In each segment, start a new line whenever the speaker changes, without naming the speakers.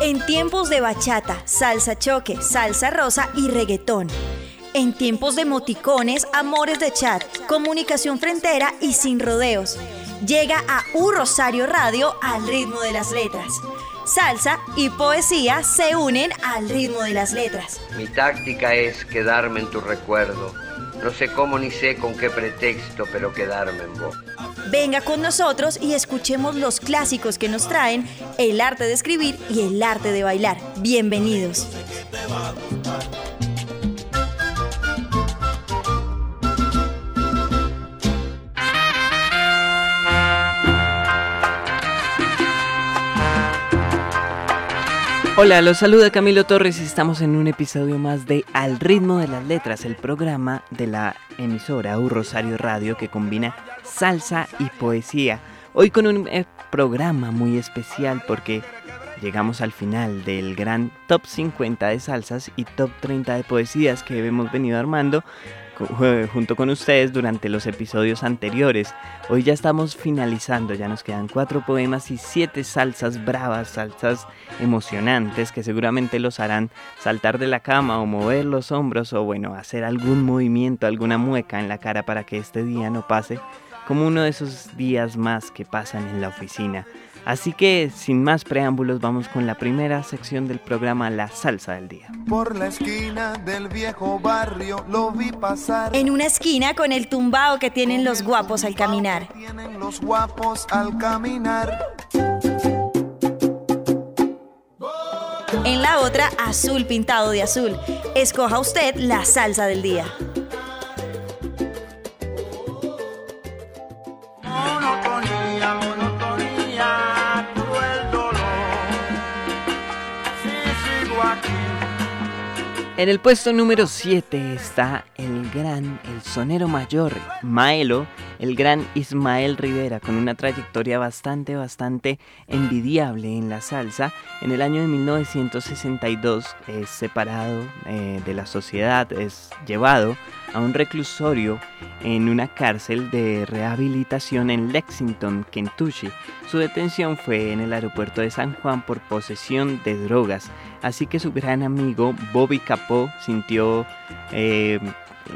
En tiempos de bachata, salsa choque, salsa rosa y reggaetón. En tiempos de moticones, amores de chat, comunicación frontera y sin rodeos. Llega a U Rosario Radio al ritmo de las letras. Salsa y poesía se unen al ritmo de las letras.
Mi táctica es quedarme en tu recuerdo no sé cómo ni sé con qué pretexto, pero quedarme en vos.
Venga con nosotros y escuchemos los clásicos que nos traen el arte de escribir y el arte de bailar. Bienvenidos.
Hola, los saluda Camilo Torres y estamos en un episodio más de Al ritmo de las letras, el programa de la emisora U Rosario Radio que combina salsa y poesía. Hoy con un eh, programa muy especial porque llegamos al final del gran top 50 de salsas y top 30 de poesías que hemos venido armando junto con ustedes durante los episodios anteriores. Hoy ya estamos finalizando, ya nos quedan cuatro poemas y siete salsas bravas, salsas emocionantes que seguramente los harán saltar de la cama o mover los hombros o bueno, hacer algún movimiento, alguna mueca en la cara para que este día no pase como uno de esos días más que pasan en la oficina. Así que, sin más preámbulos, vamos con la primera sección del programa La Salsa del Día.
Por la esquina del viejo barrio lo vi pasar.
En una esquina con el tumbao que tienen los guapos al caminar.
Tienen los guapos al caminar.
En la otra, azul pintado de azul. Escoja usted la salsa del día.
En el puesto número 7 está el gran, el sonero mayor, Maelo, el gran Ismael Rivera, con una trayectoria bastante, bastante envidiable en la salsa. En el año de 1962 es separado eh, de la sociedad, es llevado a un reclusorio en una cárcel de rehabilitación en Lexington, Kentucky. Su detención fue en el aeropuerto de San Juan por posesión de drogas, así que su gran amigo Bobby Capó sintió eh,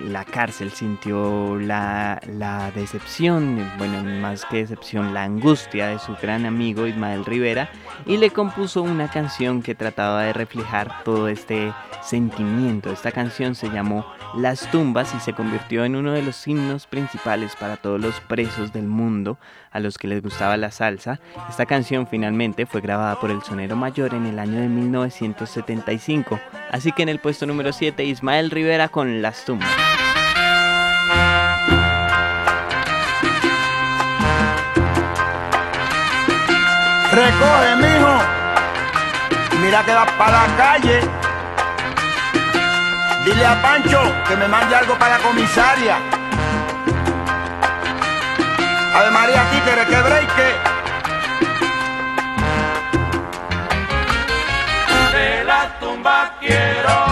la cárcel, sintió la, la, decepción, bueno, más que decepción, la angustia de su gran amigo Ismael Rivera y le compuso una canción que trataba de reflejar todo este sentimiento. Esta canción se llamó Las tumbas y se convirtió en uno de los himnos principales para todos los presos del mundo a los que les gustaba la salsa. Esta canción finalmente fue grabada por el sonero mayor en el año de 1975. Así que en el puesto número 7 Ismael Rivera con Las tumbas.
Recoge, mijo. Mira que vas para la calle. Dile a Pancho que me mande algo para la comisaria. Ave María Títere, que breike.
De la tumba quiero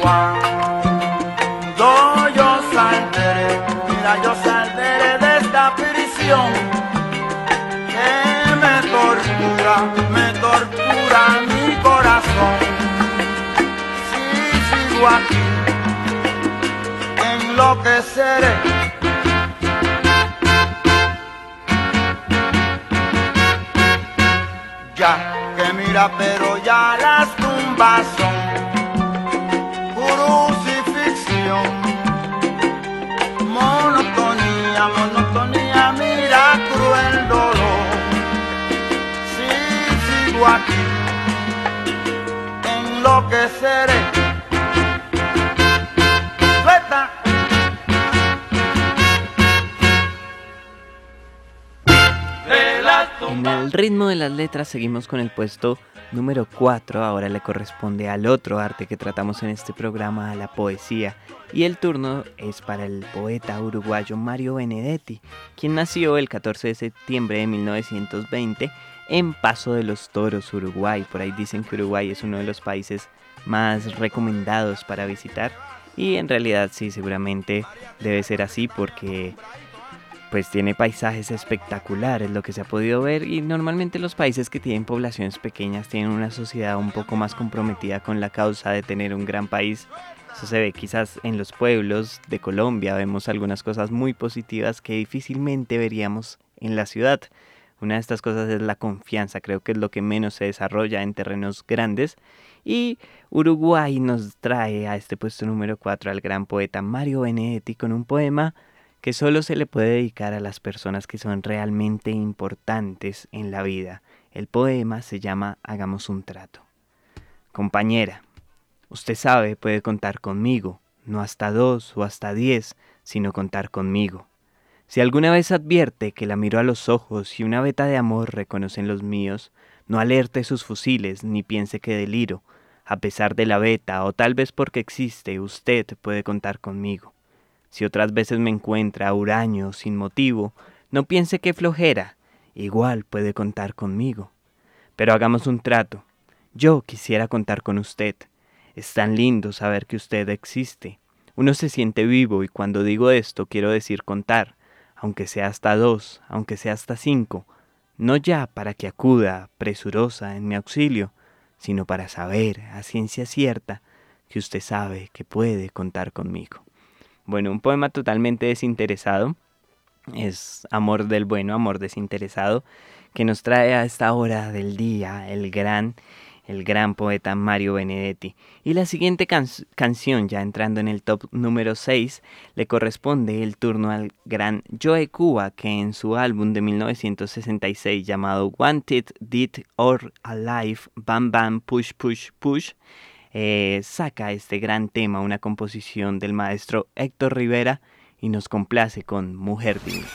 Cuando yo saldré,
mira, yo saldré de esta prisión que me tortura, me tortura mi corazón. Si sigo aquí, enloqueceré. Ya que mira, pero ya las tumbas son
En el ritmo de las letras seguimos con el puesto número 4. Ahora le corresponde al otro arte que tratamos en este programa, a la poesía. Y el turno es para el poeta uruguayo Mario Benedetti, quien nació el 14 de septiembre de 1920 en Paso de los Toros, Uruguay. Por ahí dicen que Uruguay es uno de los países más recomendados para visitar. Y en realidad sí, seguramente debe ser así porque pues tiene paisajes espectaculares lo que se ha podido ver y normalmente los países que tienen poblaciones pequeñas tienen una sociedad un poco más comprometida con la causa de tener un gran país. Eso se ve quizás en los pueblos de Colombia, vemos algunas cosas muy positivas que difícilmente veríamos en la ciudad. Una de estas cosas es la confianza, creo que es lo que menos se desarrolla en terrenos grandes. Y Uruguay nos trae a este puesto número 4 al gran poeta Mario Benedetti con un poema que solo se le puede dedicar a las personas que son realmente importantes en la vida. El poema se llama Hagamos un trato. Compañera, usted sabe, puede contar conmigo, no hasta dos o hasta diez, sino contar conmigo. Si alguna vez advierte que la miro a los ojos y una veta de amor reconocen los míos, no alerte sus fusiles ni piense que deliro. A pesar de la veta o tal vez porque existe, usted puede contar conmigo. Si otras veces me encuentra huraño sin motivo, no piense que flojera, igual puede contar conmigo. Pero hagamos un trato. Yo quisiera contar con usted. Es tan lindo saber que usted existe. Uno se siente vivo y cuando digo esto quiero decir contar, aunque sea hasta dos, aunque sea hasta cinco, no ya para que acuda presurosa en mi auxilio, sino para saber a ciencia cierta que usted sabe que puede contar conmigo. Bueno, un poema totalmente desinteresado. Es amor del bueno, amor desinteresado, que nos trae a esta hora del día el gran, el gran poeta Mario Benedetti. Y la siguiente can canción, ya entrando en el top número 6, le corresponde el turno al gran Joe Cuba, que en su álbum de 1966 llamado Wanted, Dead or Alive, Bam Bam, Push Push Push, eh, saca este gran tema, una composición del maestro Héctor Rivera y nos complace con Mujer Divina.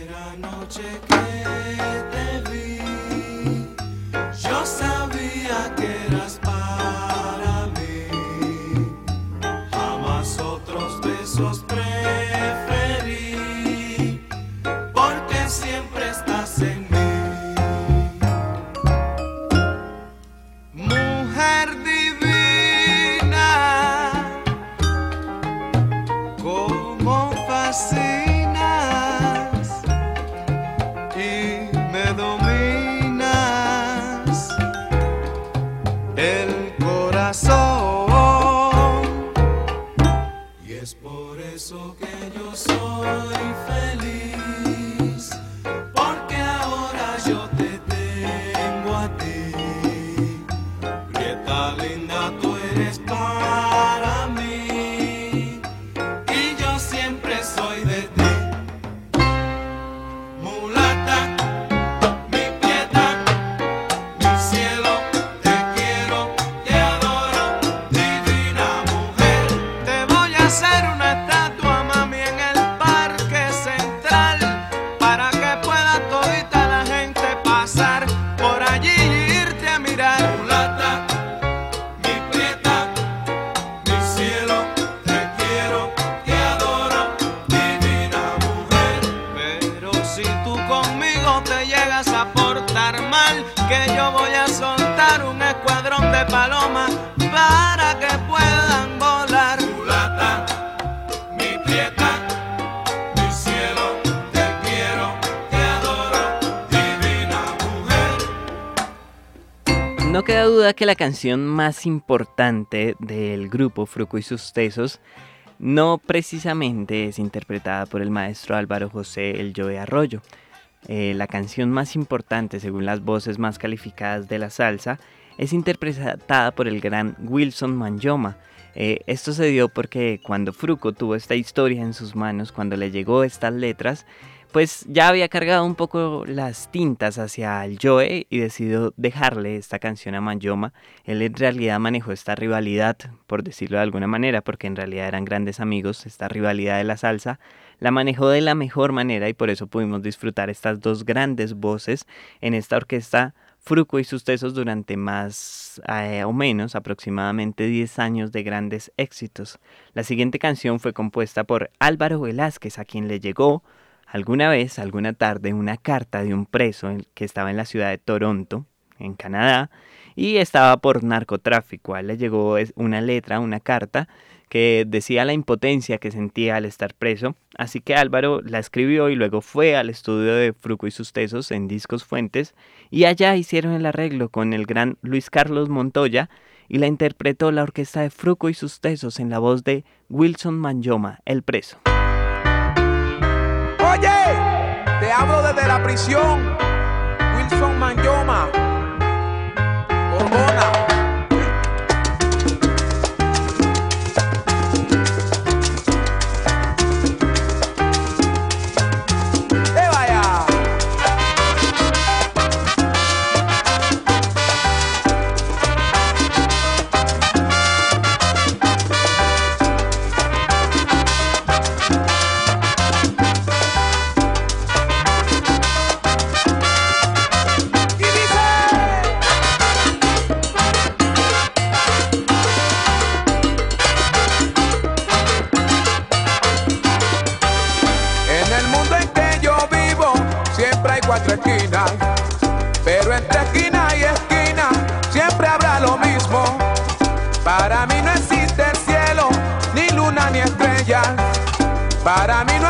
primera noche que te que
la canción más importante del grupo Fruco y sus Tesos no precisamente es interpretada por el maestro Álvaro José El Joe Arroyo. Eh, la canción más importante, según las voces más calificadas de la salsa, es interpretada por el gran Wilson Manyoma. Eh, esto se dio porque cuando Fruco tuvo esta historia en sus manos, cuando le llegó estas letras, pues ya había cargado un poco las tintas hacia el Joe y decidió dejarle esta canción a Manyoma. Él en realidad manejó esta rivalidad, por decirlo de alguna manera, porque en realidad eran grandes amigos, esta rivalidad de la salsa, la manejó de la mejor manera y por eso pudimos disfrutar estas dos grandes voces en esta orquesta Fruco y sus tesos durante más eh, o menos aproximadamente 10 años de grandes éxitos. La siguiente canción fue compuesta por Álvaro Velázquez, a quien le llegó alguna vez, alguna tarde, una carta de un preso que estaba en la ciudad de Toronto, en Canadá, y estaba por narcotráfico. A él le llegó una letra, una carta, que decía la impotencia que sentía al estar preso, así que Álvaro la escribió y luego fue al estudio de Fruco y sus Tesos en Discos Fuentes, y allá hicieron el arreglo con el gran Luis Carlos Montoya, y la interpretó la orquesta de Fruco y sus Tesos en la voz de Wilson Manyoma, el preso.
Te hablo desde la prisión. Cuatro esquinas, pero entre esquina y esquina siempre habrá lo mismo. Para mí no existe el cielo, ni luna ni estrella. Para mí no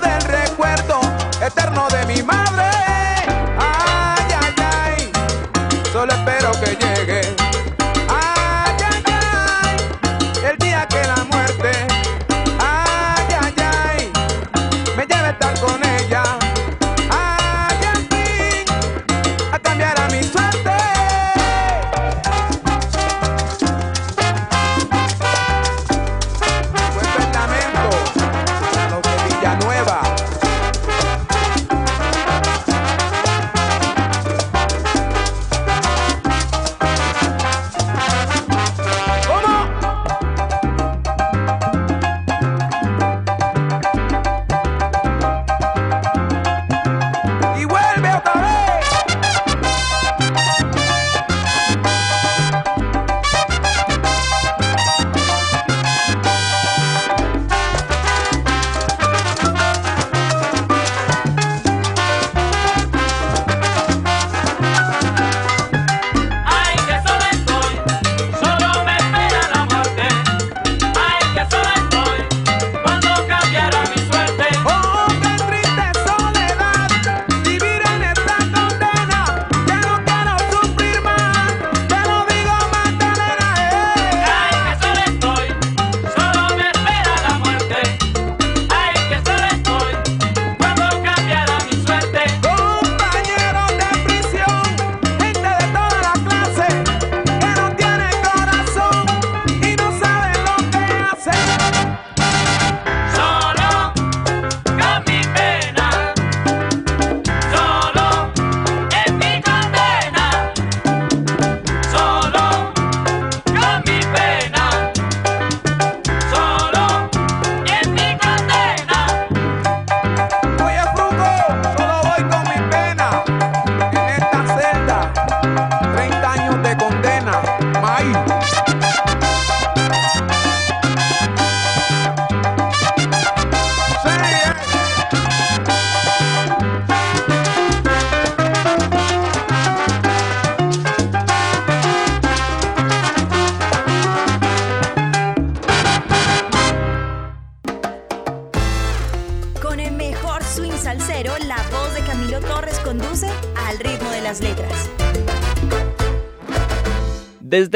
Del recuerdo eterno de mi madre.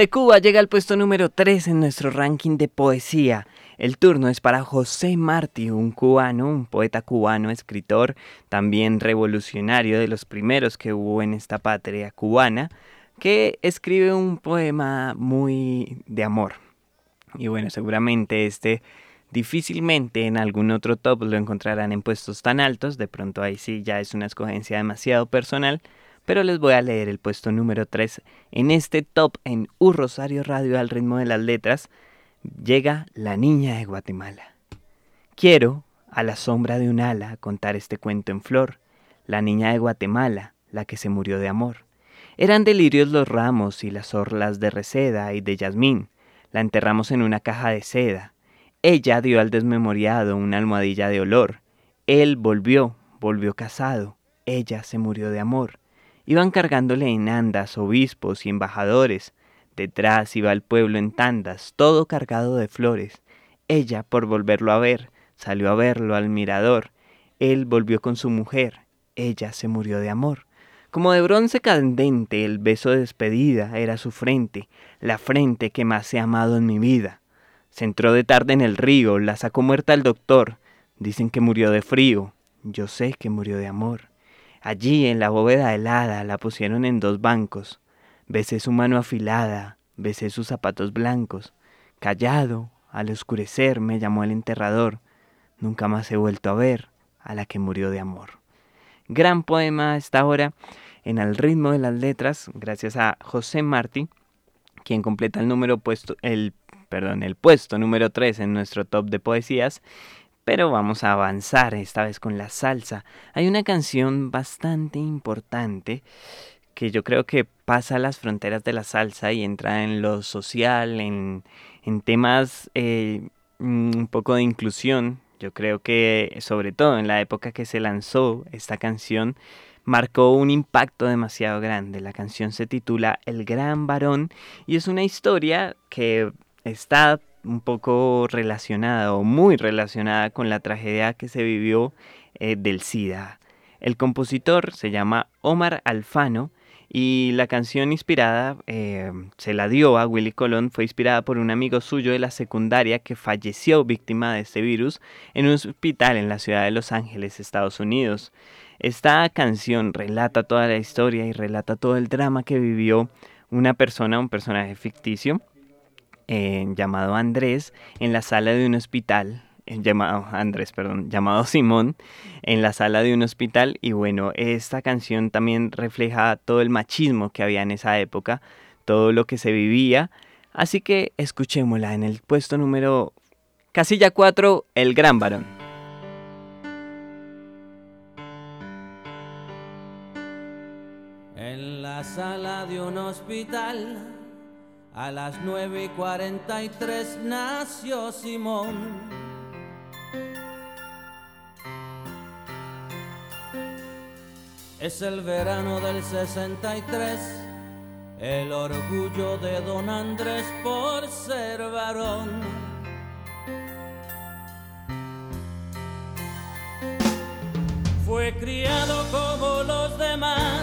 Desde Cuba llega al puesto número 3 en nuestro ranking de poesía. El turno es para José Martí, un cubano, un poeta cubano, escritor, también revolucionario de los primeros que hubo en esta patria cubana, que escribe un poema muy de amor. Y bueno, seguramente este difícilmente en algún otro top lo encontrarán en puestos tan altos, de pronto ahí sí ya es una escogencia demasiado personal, pero les voy a leer el puesto número 3 en este top en U Rosario Radio al ritmo de las letras. Llega La Niña de Guatemala. Quiero, a la sombra de un ala, contar este cuento en flor. La niña de Guatemala, la que se murió de amor. Eran delirios los ramos y las orlas de reseda y de jazmín. La enterramos en una caja de seda. Ella dio al desmemoriado una almohadilla de olor. Él volvió, volvió casado. Ella se murió de amor. Iban cargándole en andas obispos y embajadores. Detrás iba el pueblo en tandas, todo cargado de flores. Ella, por volverlo a ver, salió a verlo al mirador. Él volvió con su mujer. Ella se murió de amor. Como de bronce candente, el beso de despedida era su frente, la frente que más he amado en mi vida. Se entró de tarde en el río, la sacó muerta el doctor. Dicen que murió de frío, yo sé que murió de amor. Allí, en la bóveda helada, la pusieron en dos bancos. Besé su mano afilada, besé sus zapatos blancos. Callado, al oscurecer, me llamó el enterrador. nunca más he vuelto a ver a la que murió de amor. Gran poema esta hora en Al ritmo de las letras, gracias a José Martí, quien completa el número puesto, el, perdón, el puesto número 3 en nuestro top de poesías. Pero vamos a avanzar esta vez con la salsa. Hay una canción bastante importante que yo creo que pasa las fronteras de la salsa y entra en lo social, en, en temas eh, un poco de inclusión. Yo creo que sobre todo en la época que se lanzó esta canción, marcó un impacto demasiado grande. La canción se titula El Gran Varón y es una historia que está un poco relacionada o muy relacionada con la tragedia que se vivió eh, del SIDA. El compositor se llama Omar Alfano y la canción inspirada eh, se la dio a Willy Colón, fue inspirada por un amigo suyo de la secundaria que falleció víctima de este virus en un hospital en la ciudad de Los Ángeles, Estados Unidos. Esta canción relata toda la historia y relata todo el drama que vivió una persona, un personaje ficticio, eh, llamado Andrés, en la sala de un hospital llamado Andrés, perdón, llamado Simón, en la sala de un hospital. Y bueno, esta canción también refleja todo el machismo que había en esa época, todo lo que se vivía. Así que escuchémosla en el puesto número casilla 4, El Gran Varón.
En la sala de un hospital, a las 9 y 43 nació Simón. Es el verano del 63, el orgullo de don Andrés por ser varón. Fue criado como los demás,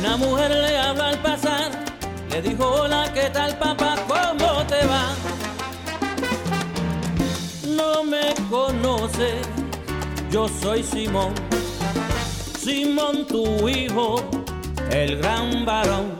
Una mujer le habla al pasar, le dijo, hola, ¿qué tal papá? ¿Cómo te va? No me conoce, yo soy Simón. Simón tu hijo, el gran varón.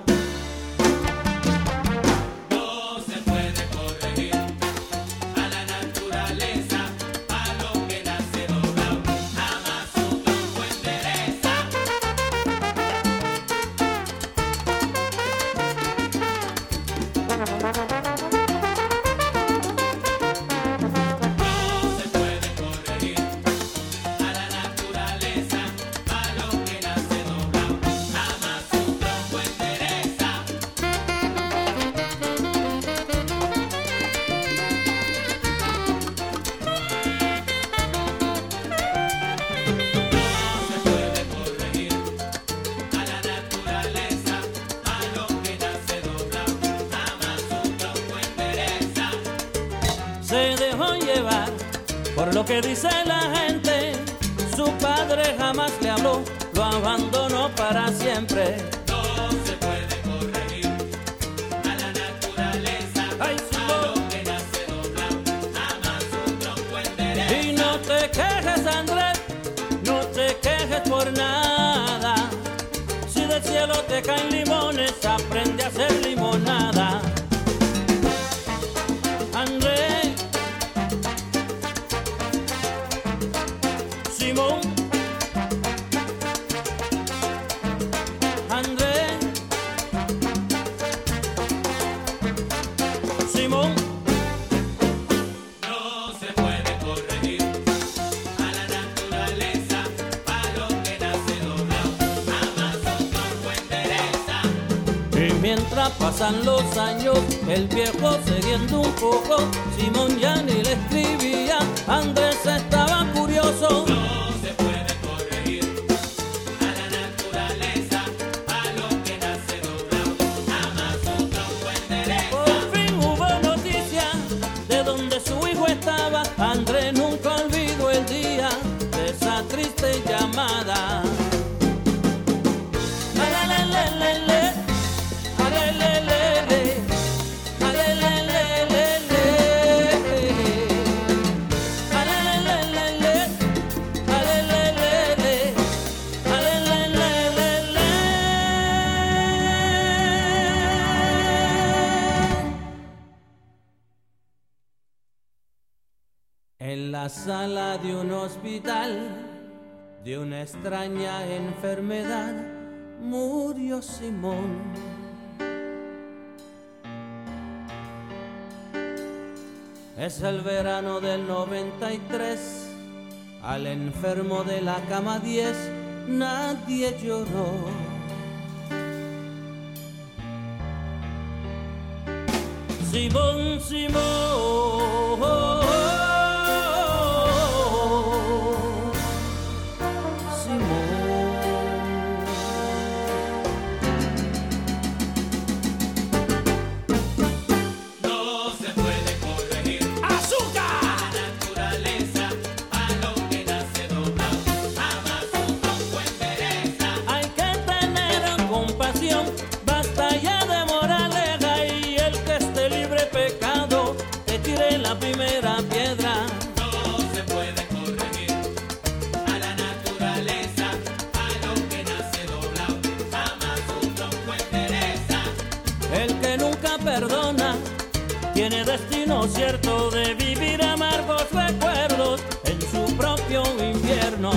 Mientras pasan los años, el viejo cediendo un poco, Simón ya ni le escribía, Andrés estaba curioso. De una extraña enfermedad murió Simón. Es el verano del 93, al enfermo de la cama 10 nadie lloró. Simón, Simón. Perdona. Tiene destino cierto de vivir amargos recuerdos en su propio infierno.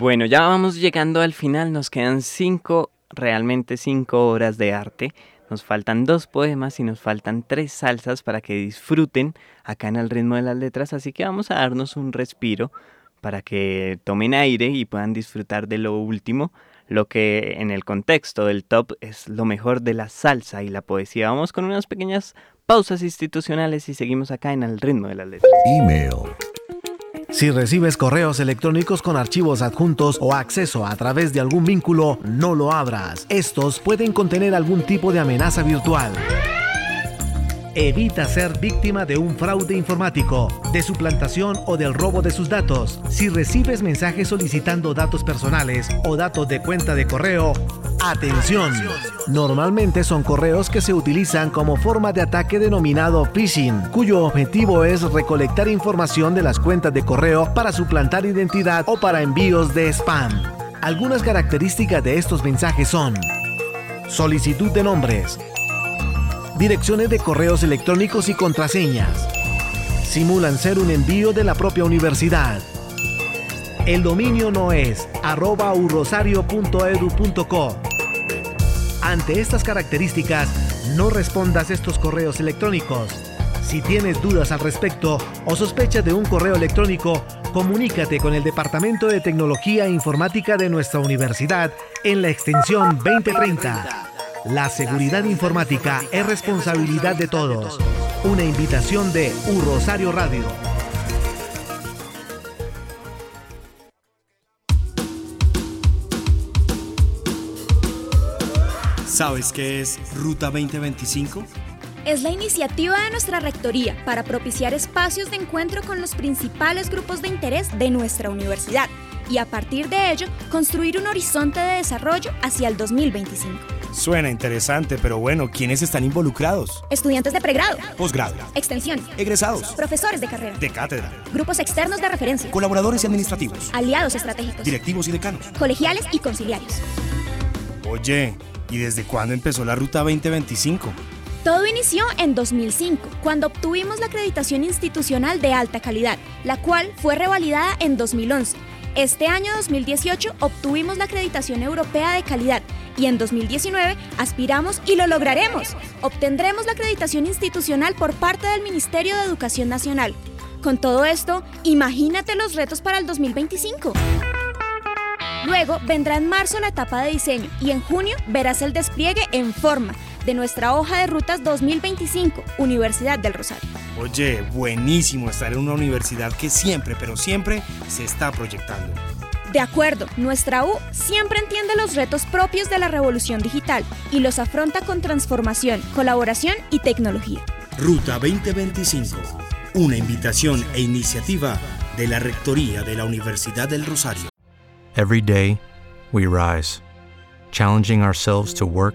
Bueno, ya vamos llegando al final, nos quedan cinco, realmente cinco horas de arte. Nos faltan dos poemas y nos faltan tres salsas para que disfruten acá en el ritmo de las letras, así que vamos a darnos un respiro para que tomen aire y puedan disfrutar de lo último, lo que en el contexto del top es lo mejor de la salsa y la poesía. Vamos con unas pequeñas pausas institucionales y seguimos acá en el ritmo de las letras.
Email. Si recibes correos electrónicos con archivos adjuntos o acceso a través de algún vínculo, no lo abras. Estos pueden contener algún tipo de amenaza virtual. Evita ser víctima de un fraude informático, de suplantación o del robo de sus datos. Si recibes mensajes solicitando datos personales o datos de cuenta de correo, atención. Normalmente son correos que se utilizan como forma de ataque denominado phishing, cuyo objetivo es recolectar información de las cuentas de correo para suplantar identidad o para envíos de spam. Algunas características de estos mensajes son solicitud de nombres, direcciones de correos electrónicos y contraseñas. Simulan ser un envío de la propia universidad. El dominio no es arroba urrosario.edu.co. Ante estas características, no respondas estos correos electrónicos. Si tienes dudas al respecto o sospechas de un correo electrónico, comunícate con el Departamento de Tecnología e Informática de nuestra universidad en la extensión 2030. La seguridad informática es responsabilidad de todos. Una invitación de U Rosario Radio.
¿Sabes qué es Ruta 2025?
Es la iniciativa de nuestra Rectoría para propiciar espacios de encuentro con los principales grupos de interés de nuestra universidad y a partir de ello construir un horizonte de desarrollo hacia el 2025.
Suena interesante, pero bueno, ¿quiénes están involucrados?
Estudiantes de pregrado,
Posgrado,
extensión,
egresados,
profesores de carrera,
de cátedra,
grupos externos de referencia,
colaboradores y administrativos,
aliados estratégicos,
directivos y decanos.
colegiales y conciliarios.
Oye, ¿y desde cuándo empezó la Ruta 2025?
Todo inició en 2005, cuando obtuvimos la acreditación institucional de alta calidad, la cual fue revalidada en 2011 Este año 2018 obtuvimos la acreditación europea de calidad y en 2019 aspiramos y lo lograremos. Obtendremos la acreditación institucional por parte del Ministerio de Educación Nacional. Con todo esto, imagínate los retos para el 2025. Luego vendrá en marzo la etapa de diseño y en junio verás el despliegue en forma de nuestra hoja de rutas 2025, Universidad del Rosario.
Oye, buenísimo estar en una universidad que siempre, pero siempre se está proyectando.
De acuerdo, nuestra U siempre entiende los retos propios de la revolución digital y los afronta con transformación, colaboración y tecnología.
Ruta 2025, una invitación e iniciativa de la Rectoría de la Universidad del Rosario.
Every day, we rise, challenging ourselves to work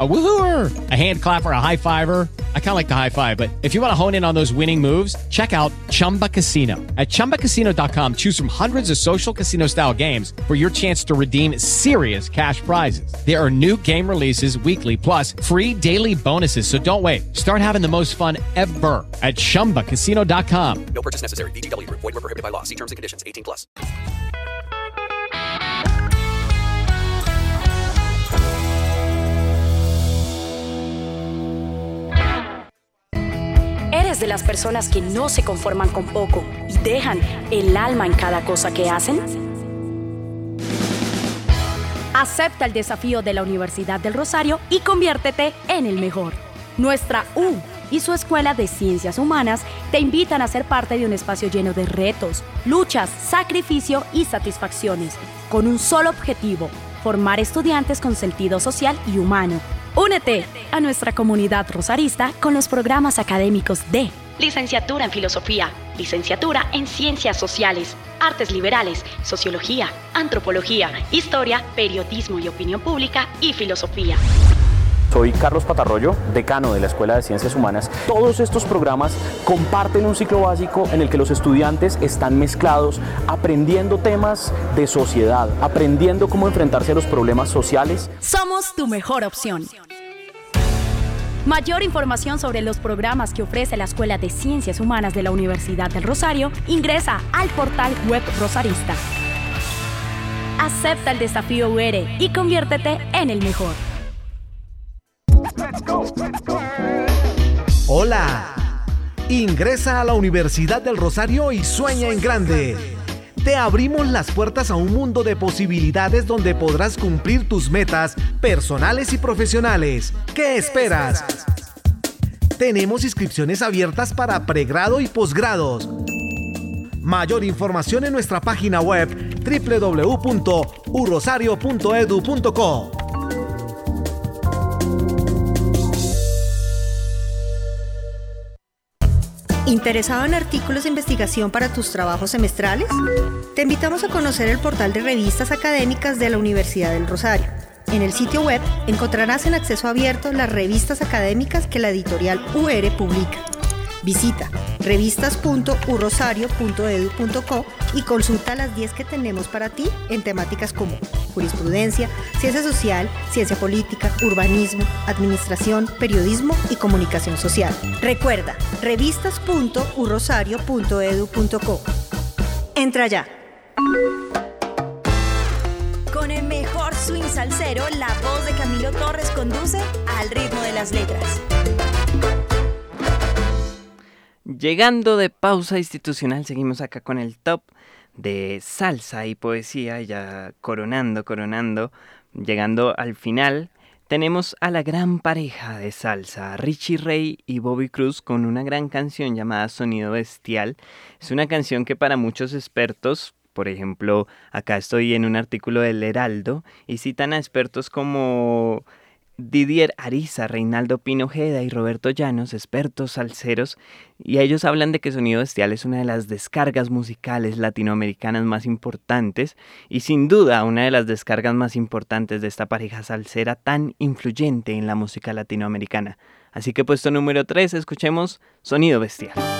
A woohooer, a hand clapper, a high fiver. I kind of like the high five, but if you want to hone in on those winning moves, check out Chumba Casino. At chumbacasino.com, choose from hundreds of social casino style games for your chance to redeem serious cash prizes. There are new game releases weekly, plus free daily bonuses. So don't wait. Start having the most fun ever at chumbacasino.com.
No purchase necessary. Group. Void were prohibited by law. See terms and conditions. 18 plus.
De las personas que no se conforman con poco y dejan el alma en cada cosa que hacen? Acepta el desafío de la Universidad del Rosario y conviértete en el mejor. Nuestra U y su Escuela de Ciencias Humanas te invitan a ser parte de un espacio lleno de retos, luchas, sacrificio y satisfacciones, con un solo objetivo, formar estudiantes con sentido social y humano. Únete a nuestra comunidad rosarista con los programas académicos de Licenciatura en Filosofía, Licenciatura en Ciencias Sociales, Artes Liberales, Sociología, Antropología, Historia, Periodismo y Opinión Pública y Filosofía.
Soy Carlos Patarroyo, decano de la Escuela de Ciencias Humanas. Todos estos programas comparten un ciclo básico en el que los estudiantes están mezclados, aprendiendo temas de sociedad, aprendiendo cómo enfrentarse a los problemas sociales.
Somos tu mejor opción. Mayor información sobre los programas que ofrece la Escuela de Ciencias Humanas de la Universidad del Rosario ingresa al portal web Rosarista. Acepta el desafío UR y conviértete en el mejor.
Hola. Ingresa a la Universidad del Rosario y sueña en grande. Te abrimos las puertas a un mundo de posibilidades donde podrás cumplir tus metas personales y profesionales. ¿Qué esperas? Tenemos inscripciones abiertas para pregrado y posgrados. Mayor información en nuestra página web www.urosario.edu.co.
¿Interesado en artículos de investigación para tus trabajos semestrales? Te invitamos a conocer el portal de revistas académicas de la Universidad del Rosario. En el sitio web encontrarás en acceso abierto las revistas académicas que la editorial UR publica. Visita revistas.urrosario.edu.co y consulta las 10 que tenemos para ti en temáticas como jurisprudencia, ciencia social, ciencia política, urbanismo, administración, periodismo y comunicación social. Recuerda, revistas.urrosario.edu.co. Entra ya.
Con el mejor swing salsero, la voz de Camilo Torres conduce al ritmo de las letras.
Llegando de pausa institucional, seguimos acá con el top de salsa y poesía, ya coronando, coronando, llegando al final. Tenemos a la gran pareja de salsa, Richie Ray y Bobby Cruz, con una gran canción llamada Sonido Bestial. Es una canción que para muchos expertos, por ejemplo, acá estoy en un artículo del Heraldo, y citan a expertos como
Didier Ariza, Reinaldo Pino Ojeda y Roberto Llanos, expertos salseros, y ellos hablan de que Sonido Bestial es una de las descargas musicales latinoamericanas más importantes y sin duda una de las descargas más importantes de esta pareja salsera tan influyente en la música latinoamericana. Así que puesto número 3, escuchemos Sonido Bestial.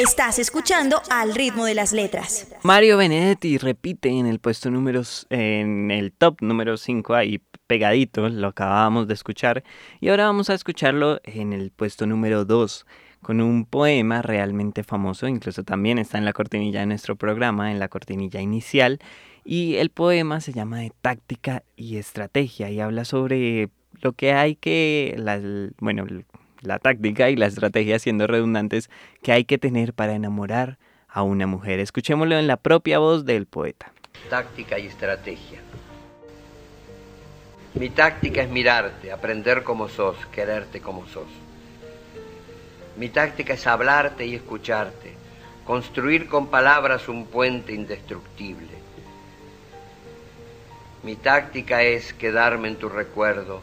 Estás escuchando al ritmo de las letras.
Mario Benedetti repite en el puesto número, en el top número 5 ahí pegadito, lo acabábamos de escuchar, y ahora vamos a escucharlo en el puesto número 2 con un poema realmente famoso, incluso también está en la cortinilla de nuestro programa, en la cortinilla inicial, y el poema se llama de táctica y estrategia y habla sobre lo que hay que, la, bueno, la táctica y la estrategia siendo redundantes que hay que tener para enamorar a una mujer. Escuchémoslo en la propia voz del poeta.
Táctica y estrategia. Mi táctica es mirarte, aprender como sos, quererte como sos. Mi táctica es hablarte y escucharte, construir con palabras un puente indestructible. Mi táctica es quedarme en tu recuerdo,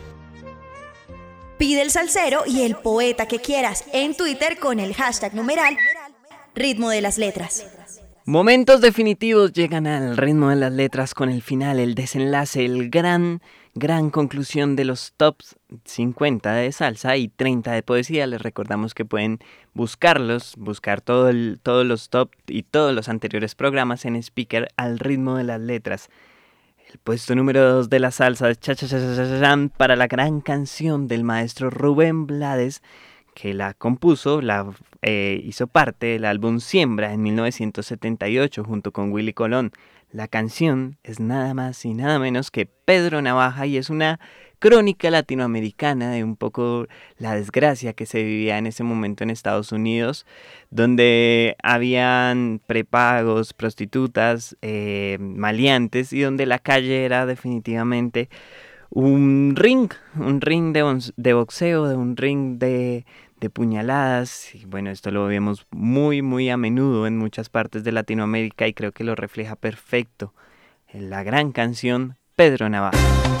Pide el salsero y el poeta que quieras en Twitter con el hashtag numeral ritmo de las letras.
Momentos definitivos llegan al ritmo de las letras con el final, el desenlace, el gran, gran conclusión de los tops 50 de salsa y 30 de poesía. Les recordamos que pueden buscarlos, buscar todo todos los top y todos los anteriores programas en speaker al ritmo de las letras. El puesto número 2 de la salsa cha, cha, cha, para la gran canción del maestro Rubén Blades que la compuso, la eh, hizo parte del álbum Siembra en 1978 junto con Willy Colón. La canción es nada más y nada menos que Pedro Navaja y es una crónica latinoamericana de un poco la desgracia que se vivía en ese momento en Estados Unidos, donde habían prepagos, prostitutas, eh, maleantes y donde la calle era definitivamente un ring, un ring de, boxeo, de un ring de, puñaladas. Y bueno, esto lo vemos muy, muy a menudo en muchas partes de Latinoamérica y creo que lo refleja perfecto en la gran canción Pedro Navaja.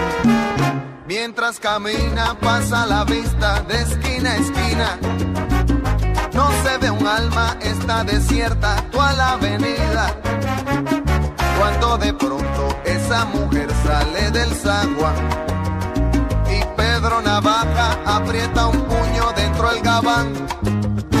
Mientras camina pasa la vista de esquina a esquina. No se ve un alma, está desierta toda la avenida. Cuando de pronto esa mujer sale del sagua y Pedro Navaja aprieta un puño dentro del gabán.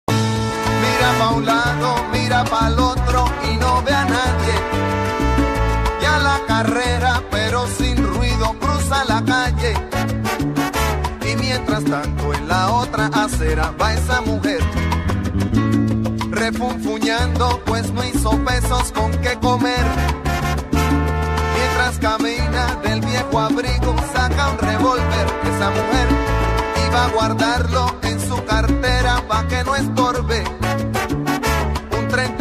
Mira pa' un lado, mira pa' el otro y no ve a nadie. Y a la carrera, pero sin ruido, cruza la calle. Y mientras tanto en la otra acera va esa mujer. Refunfuñando, pues no hizo pesos con qué comer. Mientras camina del viejo abrigo, saca un revólver. Esa mujer iba a guardarlo en su cartera pa' que no estorbe.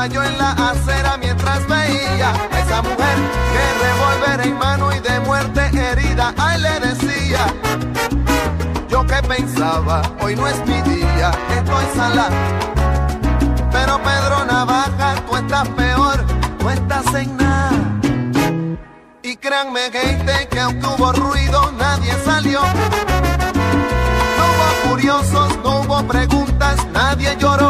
Navaja cayó en la acera mientras veía esa mujer que revólver en mano y de muerte herida. Ay, le decía, yo que pensaba, hoy no es mi día, estoy salado. Pero Pedro Navaja, tú estás peor, no estás en. Y créanme, gente, que aunque hubo ruido, nadie salió. No hubo curiosos, no hubo preguntas, nadie lloró.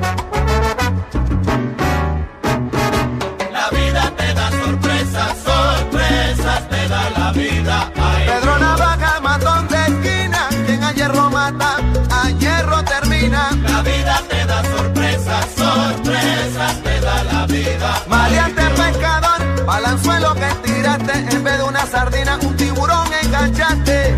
La vida te da sorpresas, sorpresas te da la vida.
Maleante pescador, balanzuelo que tiraste, en vez de una sardina, un tiburón enganchaste.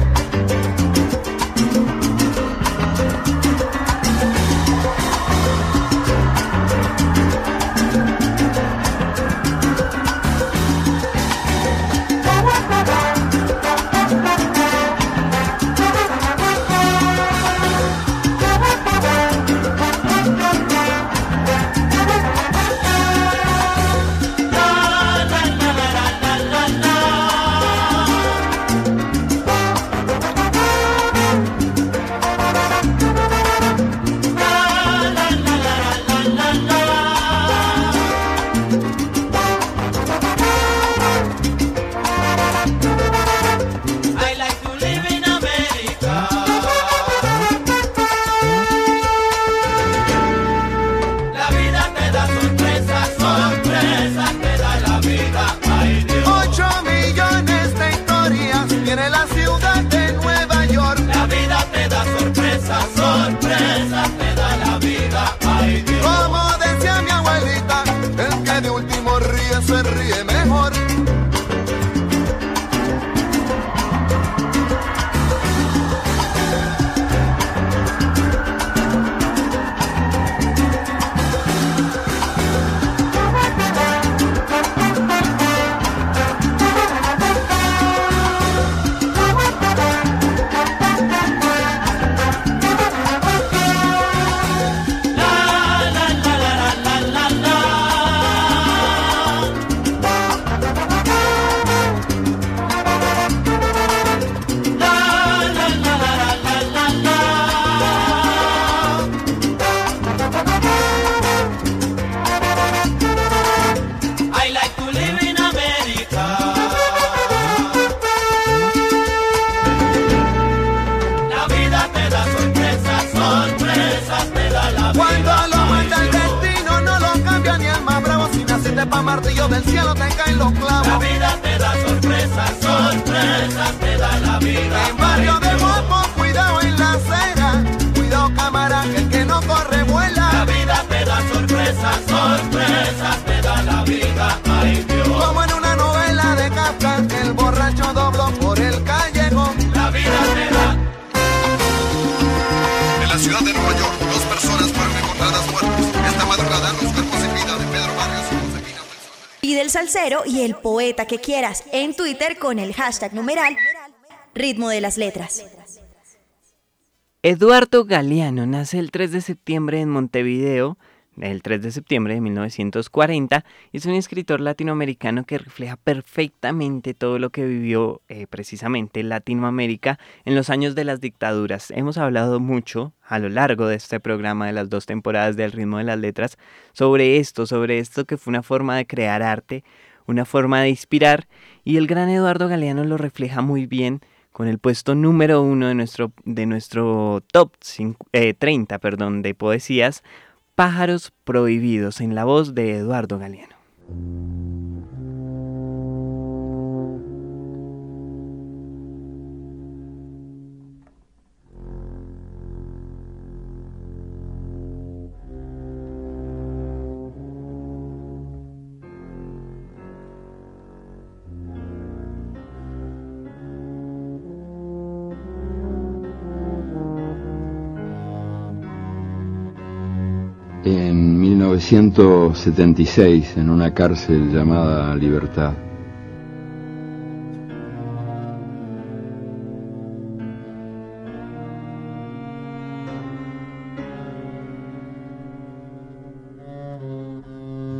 Hashtag numeral ritmo de las letras.
Eduardo Galeano nace el 3 de septiembre en Montevideo, el 3 de septiembre de 1940, y es un escritor latinoamericano que refleja perfectamente todo lo que vivió eh, precisamente Latinoamérica en los años de las dictaduras. Hemos hablado mucho a lo largo de este programa de las dos temporadas del ritmo de las letras sobre esto, sobre esto que fue una forma de crear arte, una forma de inspirar, y el gran Eduardo Galeano lo refleja muy bien con el puesto número uno de nuestro, de nuestro top eh, 30 perdón, de poesías, Pájaros Prohibidos, en la voz de Eduardo Galeano.
1976 en una cárcel llamada Libertad.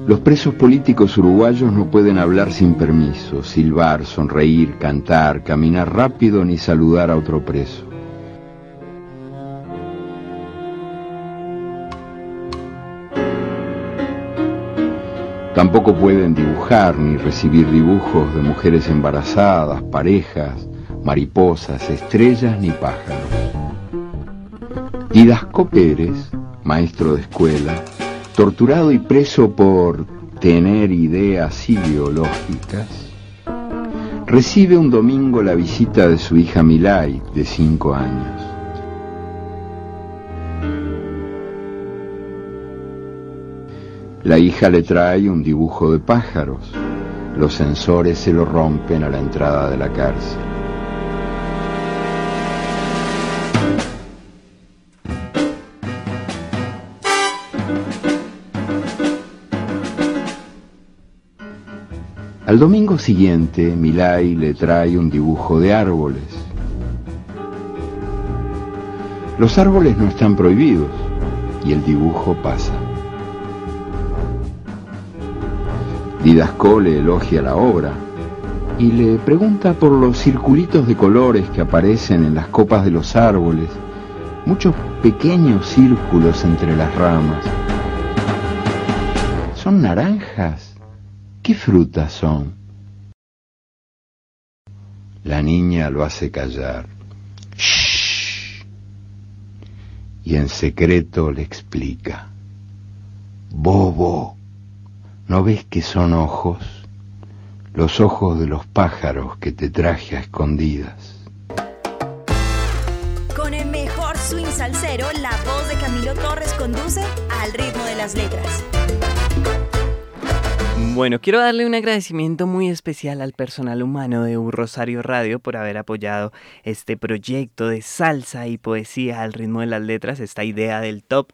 Los presos políticos uruguayos no pueden hablar sin permiso, silbar, sonreír, cantar, caminar rápido ni saludar a otro preso. Tampoco pueden dibujar ni recibir dibujos de mujeres embarazadas, parejas, mariposas, estrellas ni pájaros. Didasco Pérez, maestro de escuela, torturado y preso por tener ideas ideológicas, recibe un domingo la visita de su hija Milay, de cinco años. La hija le trae un dibujo de pájaros. Los sensores se lo rompen a la entrada de la cárcel. Al domingo siguiente, Milay le trae un dibujo de árboles. Los árboles no están prohibidos y el dibujo pasa. Didasco le elogia la obra y le pregunta por los circulitos de colores que aparecen en las copas de los árboles, muchos pequeños círculos entre las ramas. ¿Son naranjas? ¿Qué frutas son? La niña lo hace callar. Shh. Y en secreto le explica. Bobo. ¿No ves que son ojos? Los ojos de los pájaros que te traje a escondidas.
Con el mejor swing salsero, la voz de Camilo Torres conduce al ritmo de las letras.
Bueno, quiero darle un agradecimiento muy especial al personal humano de U Rosario Radio por haber apoyado este proyecto de salsa y poesía al ritmo de las letras, esta idea del top,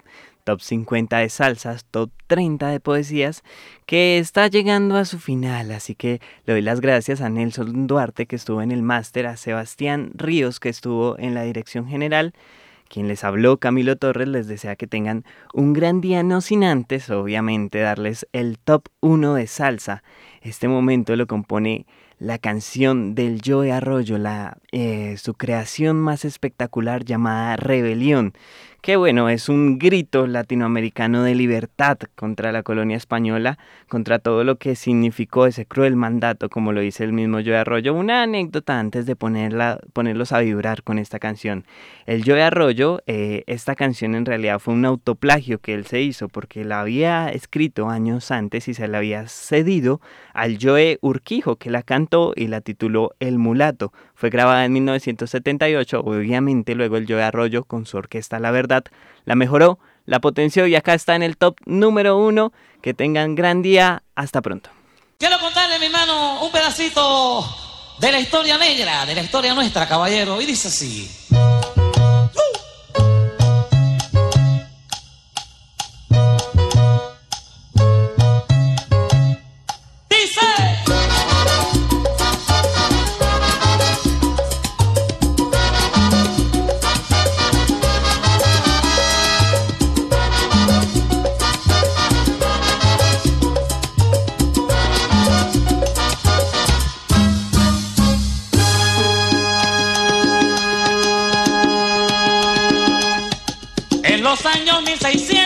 top 50 de salsas, top 30 de poesías, que está llegando a su final. Así que le doy las gracias a Nelson Duarte que estuvo en el máster, a Sebastián Ríos que estuvo en la dirección general. Quien les habló, Camilo Torres, les desea que tengan un gran día, no sin antes, obviamente, darles el top 1 de salsa. Este momento lo compone la canción del Joe Arroyo, la, eh, su creación más espectacular llamada Rebelión, que bueno, es un grito latinoamericano de libertad contra la colonia española, contra todo lo que significó ese cruel mandato, como lo dice el mismo Joe Arroyo. Una anécdota antes de ponerla, ponerlos a vibrar con esta canción. El Joe Arroyo, eh, esta canción en realidad fue un autoplagio que él se hizo porque la había escrito años antes y se la había cedido al Joe Urquijo, que la cantó y la tituló El Mulato. Fue grabada en 1978, obviamente luego el Joe Arroyo con su orquesta La Verdad la mejoró, la potenció y acá está en el top número uno. Que tengan gran día, hasta pronto.
Quiero contarle, mi hermano, un pedacito de la historia negra, de la historia nuestra, caballero, y dice así. Tá
36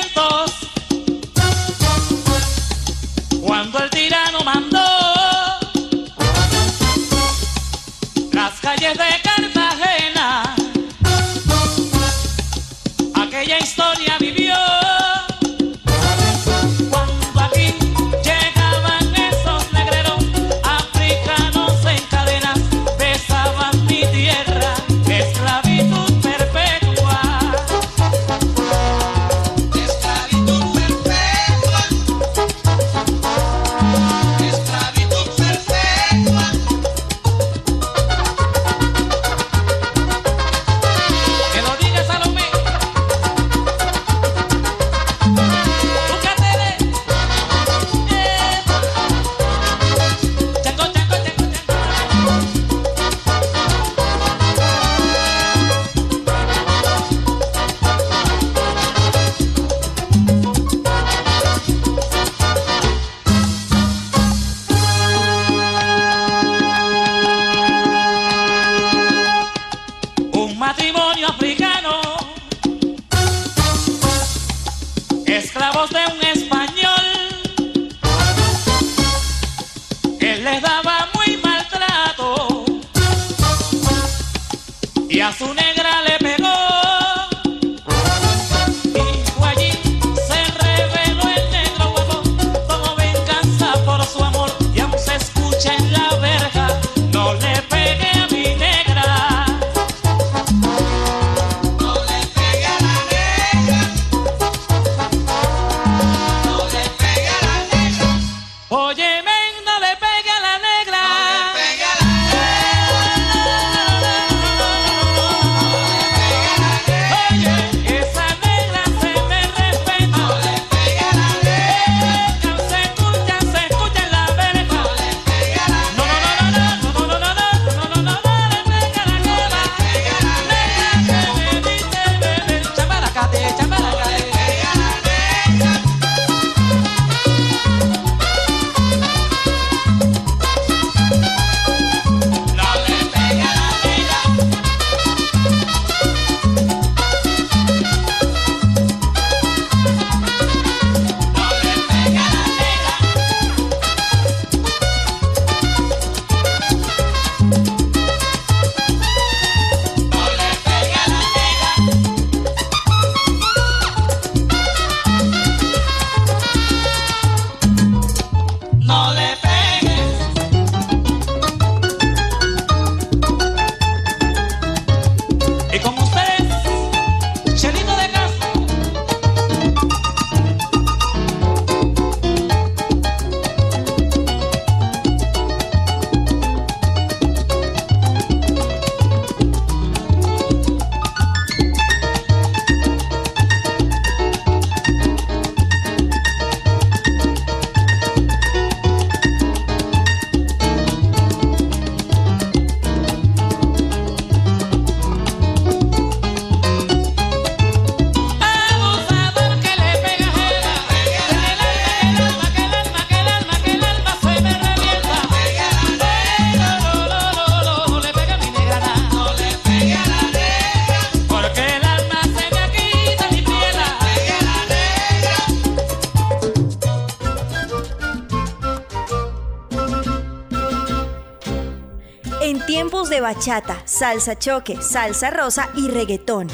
bachata, salsa choque, salsa rosa y reggaetón.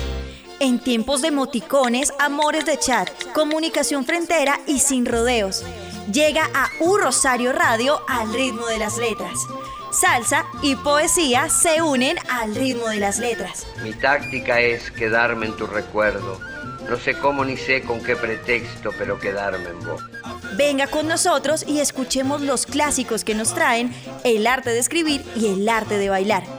En tiempos de moticones, amores de chat, comunicación frentera y sin rodeos. Llega a U Rosario Radio al ritmo de las letras. Salsa y poesía se unen al ritmo de las letras.
Mi táctica es quedarme en tu recuerdo. No sé cómo ni sé con qué pretexto, pero quedarme en vos.
Venga con nosotros y escuchemos los clásicos que nos traen el arte de escribir y el arte de bailar.